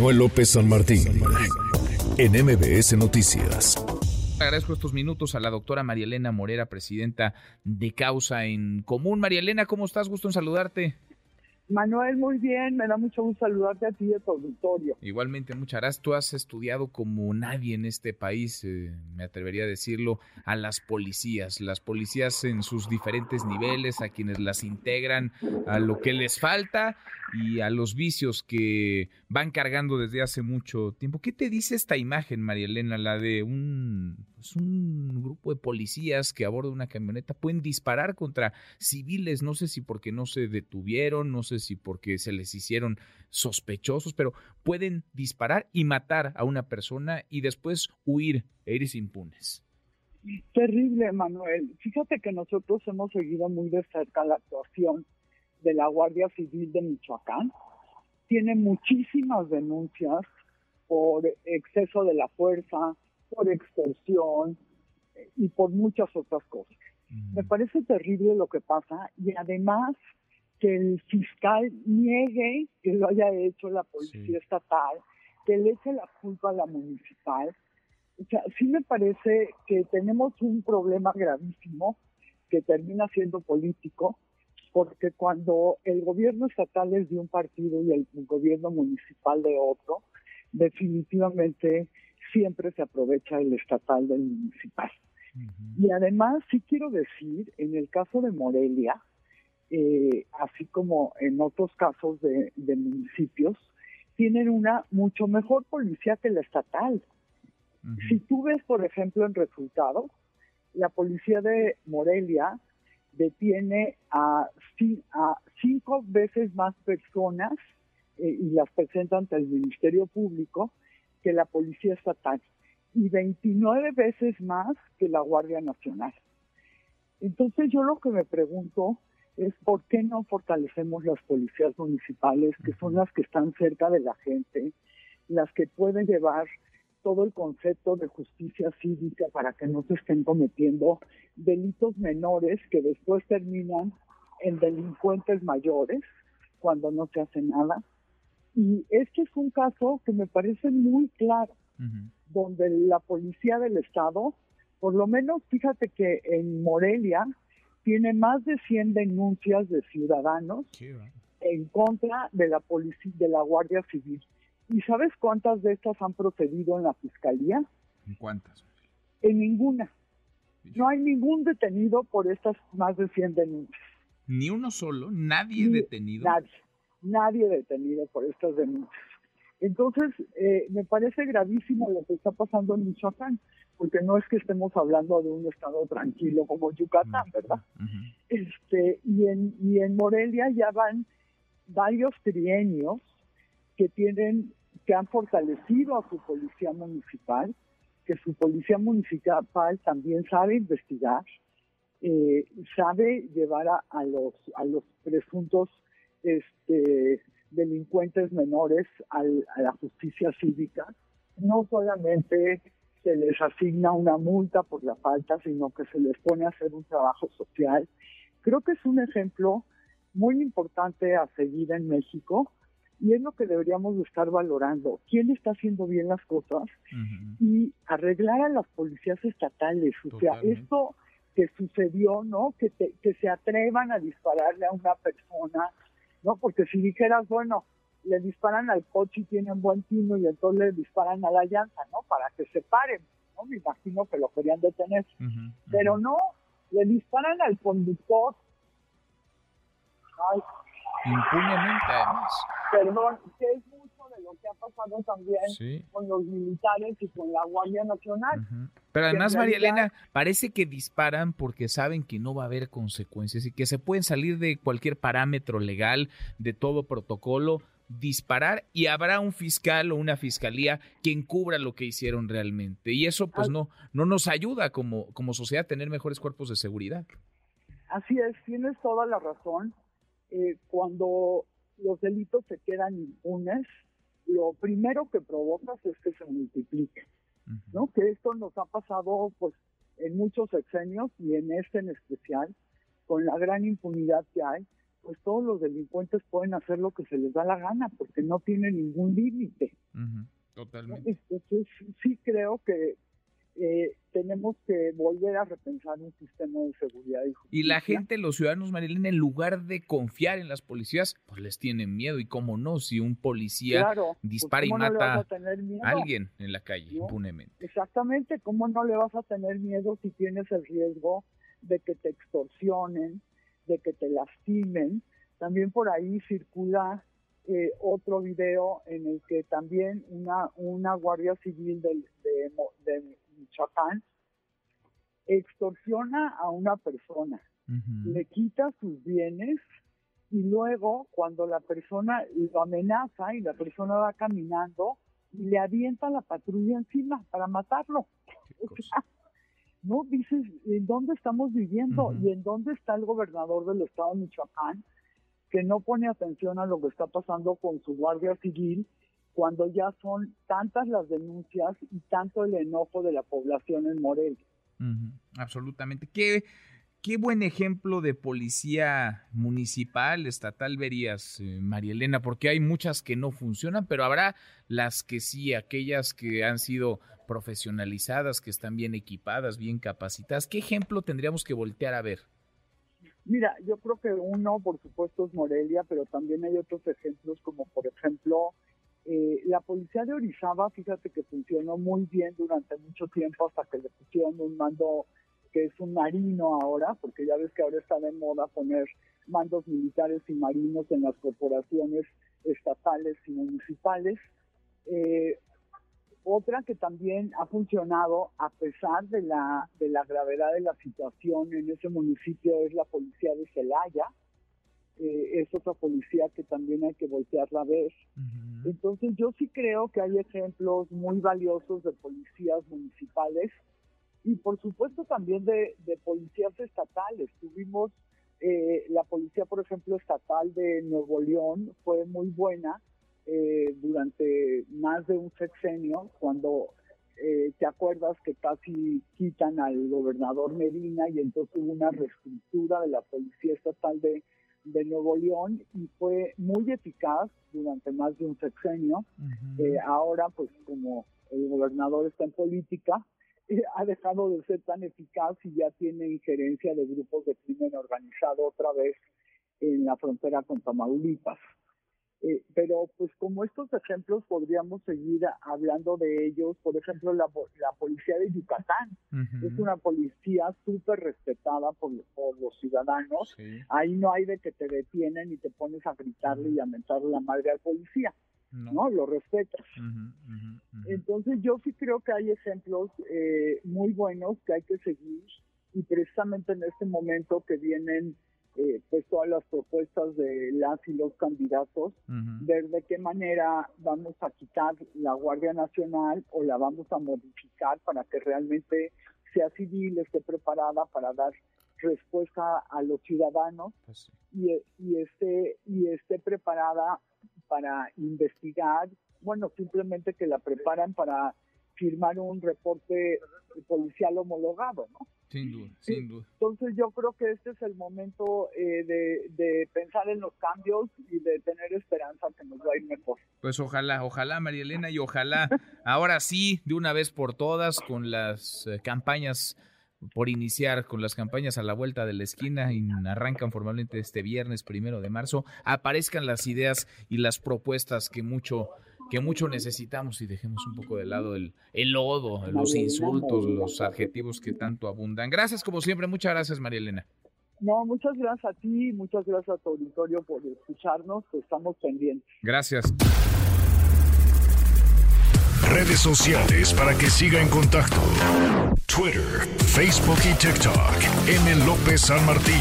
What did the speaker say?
Manuel López San Martín, en MBS Noticias. Agradezco estos minutos a la doctora María Elena Morera, presidenta de Causa en Común. María Elena, ¿cómo estás? Gusto en saludarte. Manuel, muy bien, me da mucho gusto saludarte a ti a tu auditorio. Igualmente, muchas gracias. Tú has estudiado como nadie en este país, eh, me atrevería a decirlo, a las policías, las policías en sus diferentes niveles, a quienes las integran, a lo que les falta y a los vicios que van cargando desde hace mucho tiempo. ¿Qué te dice esta imagen, María Elena, la de un, pues, un grupo de policías que a bordo de una camioneta pueden disparar contra civiles? No sé si porque no se detuvieron, no sé si porque se les hicieron sospechosos, pero pueden disparar y matar a una persona y después huir e impunes. Terrible, Manuel. Fíjate que nosotros hemos seguido muy de cerca la actuación de la Guardia Civil de Michoacán. Tiene muchísimas denuncias por exceso de la fuerza, por extorsión eh, y por muchas otras cosas. Me parece terrible lo que pasa y además que el fiscal niegue que lo haya hecho la policía estatal, que le eche la culpa a la municipal. O sea, sí me parece que tenemos un problema gravísimo que termina siendo político, porque cuando el gobierno estatal es de un partido y el gobierno municipal de otro, definitivamente siempre se aprovecha el estatal del municipal. Y además, sí quiero decir, en el caso de Morelia, eh, así como en otros casos de, municipios, tienen una mucho mejor policía que la estatal. Si tú ves, por ejemplo, en resultados, la policía de Morelia detiene a, a cinco veces más personas eh, y las presenta ante el Ministerio Público que la policía estatal y 29 veces más que la Guardia Nacional. Entonces yo lo que me pregunto es por qué no fortalecemos las policías municipales, que son las que están cerca de la gente, las que pueden llevar todo el concepto de justicia cívica para que no se estén cometiendo delitos menores que después terminan en delincuentes mayores cuando no se hace nada. Y este es un caso que me parece muy claro, donde la policía del Estado, por lo menos fíjate que en Morelia, tiene más de 100 denuncias de ciudadanos en contra de la policía, de la Guardia Civil. ¿Y sabes cuántas de estas han procedido en la fiscalía? ¿En cuántas? En ninguna. No hay ningún detenido por estas más de 100 denuncias. ¿Ni uno solo? ¿Nadie detenido? Nadie. Nadie detenido por estas denuncias. Entonces, eh, me parece gravísimo lo que está pasando en Michoacán, porque no es que estemos hablando de un estado tranquilo como Yucatán, ¿verdad? Este y en y en Morelia ya van varios trienios que tienen que han fortalecido a su policía municipal, que su policía municipal también sabe investigar, eh, sabe llevar a, a los a los presuntos este delincuentes menores a la justicia cívica, no solamente se les asigna una multa por la falta, sino que se les pone a hacer un trabajo social. Creo que es un ejemplo muy importante a seguir en México y es lo que deberíamos estar valorando. ¿Quién está haciendo bien las cosas? Y arreglar a las policías estatales. O sea, esto que sucedió, ¿no? Que, que se atrevan a dispararle a una persona ¿no? Porque si dijeras, bueno, le disparan al coche y tienen buen tino y entonces le disparan a la llanta, ¿no? Para que se paren, ¿no? Me imagino que lo querían detener. Pero no, le disparan al conductor. Ay. Impunemente, además. Perdón, que es de lo que ha pasado también con los militares y con la Guardia Nacional. Pero además, María Elena, parece que disparan porque saben que no va a haber consecuencias y que se pueden salir de cualquier parámetro legal, de todo protocolo, disparar y habrá un fiscal o una fiscalía que encubra lo que hicieron realmente. Y eso pues no, no nos ayuda como, como sociedad a tener mejores cuerpos de seguridad. Así es, tienes toda la razón. Eh, cuando los delitos se quedan impunes, lo primero que provocas es que se multipliquen. ¿no? Que esto nos ha pasado pues en muchos sexenios y en este en especial, con la gran impunidad que hay, pues todos los delincuentes pueden hacer lo que se les da la gana porque no tiene ningún límite. Totalmente. Entonces sí creo que tenemos que volver a repensar un sistema de seguridad y justicia. Y la gente, los ciudadanos, Marilena, en lugar de confiar en las policías, pues les tienen miedo. Y cómo no, si un policía Claro, pues, dispara y ¿cómo no le mata a alguien en la calle ¿No? impunemente. Exactamente, ¿cómo no le vas a tener miedo si tienes el riesgo de que te extorsionen, de que te lastimen? También por ahí circula eh, otro video en el que también una, una guardia civil del- de, Mo- de Michoacán extorsiona a una persona, le quita sus bienes y luego cuando la persona lo amenaza y la persona va caminando, le avienta la patrulla encima para matarlo. O sea, no dices en dónde estamos viviendo y en dónde está el gobernador del estado de Michoacán que no pone atención a lo que está pasando con su guardia civil cuando ya son tantas las denuncias y tanto el enojo de la población en Morelia. Absolutamente. ¿Qué, qué buen ejemplo de policía municipal, estatal verías, eh, María Elena, porque hay muchas que no funcionan, pero habrá las que sí, aquellas que han sido profesionalizadas, que están bien equipadas, bien capacitadas. ¿Qué ejemplo tendríamos que voltear a ver? Mira, yo creo que uno, por supuesto, es Morelia, pero también hay otros ejemplos, como por ejemplo, la policía de Orizaba, fíjate que funcionó muy bien durante mucho tiempo hasta que le pusieron un mando que es un marino ahora, porque ya ves que ahora está de moda poner mandos militares y marinos en las corporaciones estatales y municipales. Eh, otra que también ha funcionado a pesar de la, de la gravedad de la situación en ese municipio es la policía de Celaya. Eh, es otra policía que también hay que voltearla a ver. Entonces yo sí creo que hay ejemplos muy valiosos de policías municipales y por supuesto también de, de policías estatales. Tuvimos eh, la policía, por ejemplo, estatal de Nuevo León, fue muy buena eh, durante más de un sexenio, cuando eh, te acuerdas que casi quitan al gobernador Medina y entonces hubo una reestructura de la policía estatal de, de Nuevo León y fue muy eficaz durante más de un sexenio. Eh, ahora, pues como el gobernador está en política, eh, ha dejado de ser tan eficaz y ya tiene injerencia de grupos de crimen organizado otra vez en la frontera con Tamaulipas. Eh, pero pues como estos ejemplos podríamos seguir a- hablando de ellos, por ejemplo la, la policía de Yucatán Ujú. es una policía súper respetada por, por los ciudadanos, Sí, ahí no hay de que te detienen y te pones a gritarle y a mentarle la madre al policía, no. ¿no? Lo respetas. Entonces yo sí creo que hay ejemplos eh, muy buenos que hay que seguir y precisamente en este momento que vienen eh, pues todas las propuestas de las y los candidatos, ver de qué manera vamos a quitar la Guardia Nacional o la vamos a modificar para que realmente sea civil, esté preparada para dar respuesta a los ciudadanos Pues sí. y, y esté y esté preparada para investigar, bueno, simplemente que la preparan para firmar un reporte policial homologado, ¿no? Sin duda, Sí. sin duda. Entonces yo creo que este es el momento eh, de, de pensar en los cambios y de tener esperanza que nos va a ir mejor. Pues ojalá, ojalá, María Elena, y ojalá ahora sí, de una vez por todas, con las eh, campañas por iniciar, con las campañas a la vuelta de la esquina, y arrancan formalmente este viernes primero de marzo, aparezcan las ideas y las propuestas que mucho que mucho necesitamos y dejemos un poco de lado el, el lodo, los insultos, los adjetivos que tanto abundan. Gracias como siempre, muchas gracias María Elena. No, muchas gracias a ti, muchas gracias a tu auditorio por escucharnos, estamos pendientes. Gracias. Redes sociales para que siga en contacto: Twitter, Facebook y TikTok. M. López San Martín.